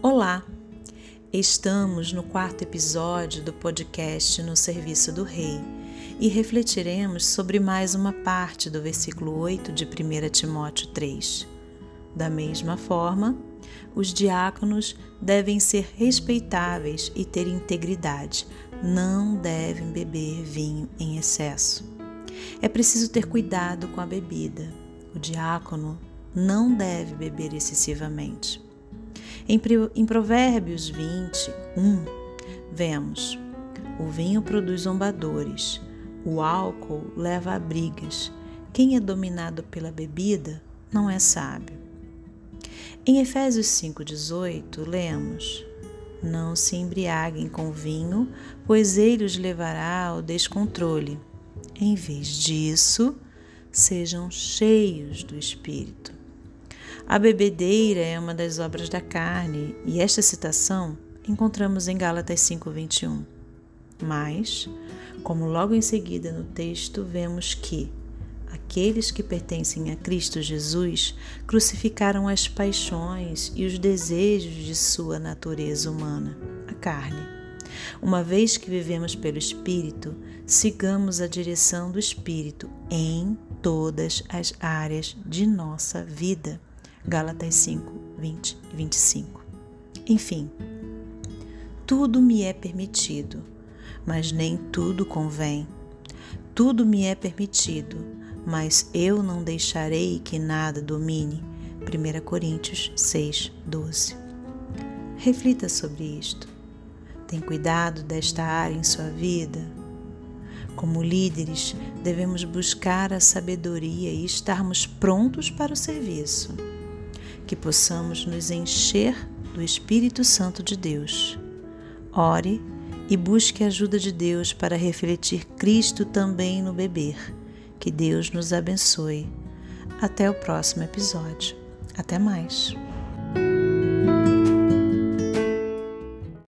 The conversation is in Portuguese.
Olá! Estamos no quarto episódio do podcast No Serviço do Rei e refletiremos sobre mais uma parte do versículo 8 de 1 Timóteo 3. Da mesma forma, os diáconos devem ser respeitáveis e ter integridade, não devem beber vinho em excesso. É preciso ter cuidado com a bebida. O diácono não deve beber excessivamente. Em Provérbios 21, vemos: o vinho produz zombadores, o álcool leva a brigas. Quem é dominado pela bebida não é sábio. Em Efésios 5,18, lemos: Não se embriaguem com vinho, pois ele os levará ao descontrole. Em vez disso, sejam cheios do Espírito. A bebedeira é uma das obras da carne, e esta citação encontramos em Gálatas 5:21. Mas, como logo em seguida no texto vemos que aqueles que pertencem a Cristo Jesus crucificaram as paixões e os desejos de sua natureza humana, a carne. Uma vez que vivemos pelo Espírito, sigamos a direção do Espírito em todas as áreas de nossa vida. Gálatas 5, 20 e 25. Enfim, tudo me é permitido, mas nem tudo convém. Tudo me é permitido, mas eu não deixarei que nada domine. 1 Coríntios 6, 12. Reflita sobre isto. Tem cuidado desta área em sua vida? Como líderes, devemos buscar a sabedoria e estarmos prontos para o serviço que possamos nos encher do Espírito Santo de Deus. Ore e busque a ajuda de Deus para refletir Cristo também no beber. Que Deus nos abençoe. Até o próximo episódio. Até mais.